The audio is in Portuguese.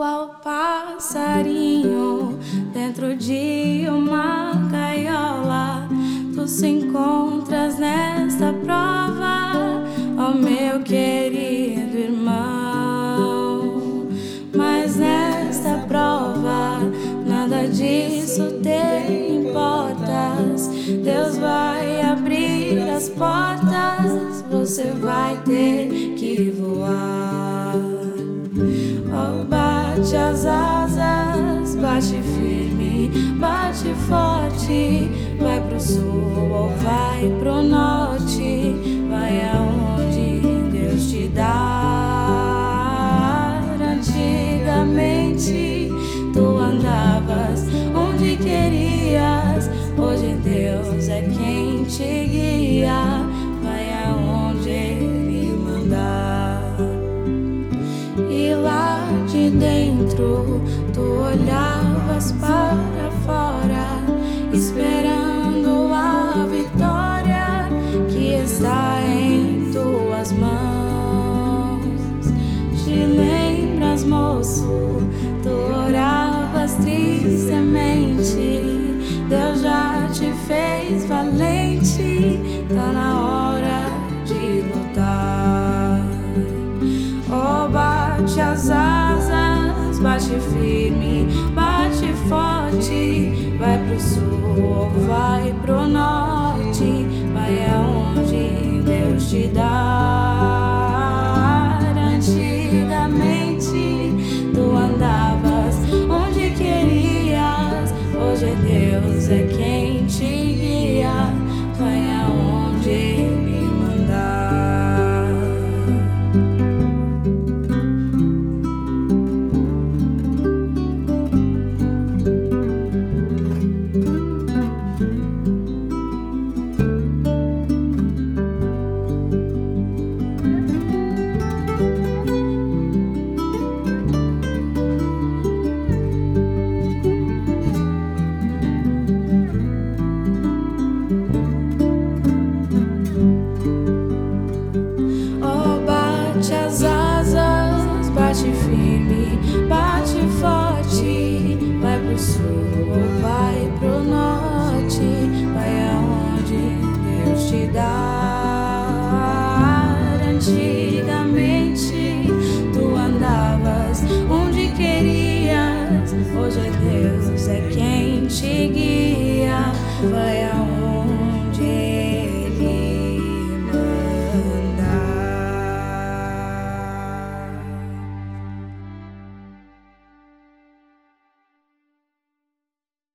Qual passarinho dentro de uma gaiola tu se encontras nesta prova, ó oh, meu querido irmão. Mas nesta prova nada disso te importas. Deus vai abrir as portas, você vai ter que voar. Bate as asas, bate firme, bate forte, vai pro sul ou vai pro norte, vai aonde Deus te dá. Antigamente tu andavas onde querias, hoje Deus é quem te guia, de dentro, tu olhavas para fora, esperando a vitória que está em tuas mãos. Te lembras, moço, tu oravas tristemente. Deus já te fez valente, tá na hora sul vai pro norte, vai aonde Deus te dá. Antigamente tu andavas onde querias, hoje Deus é quem te guia, vai aonde Ele hoje é Deus é quem te guia, vai aonde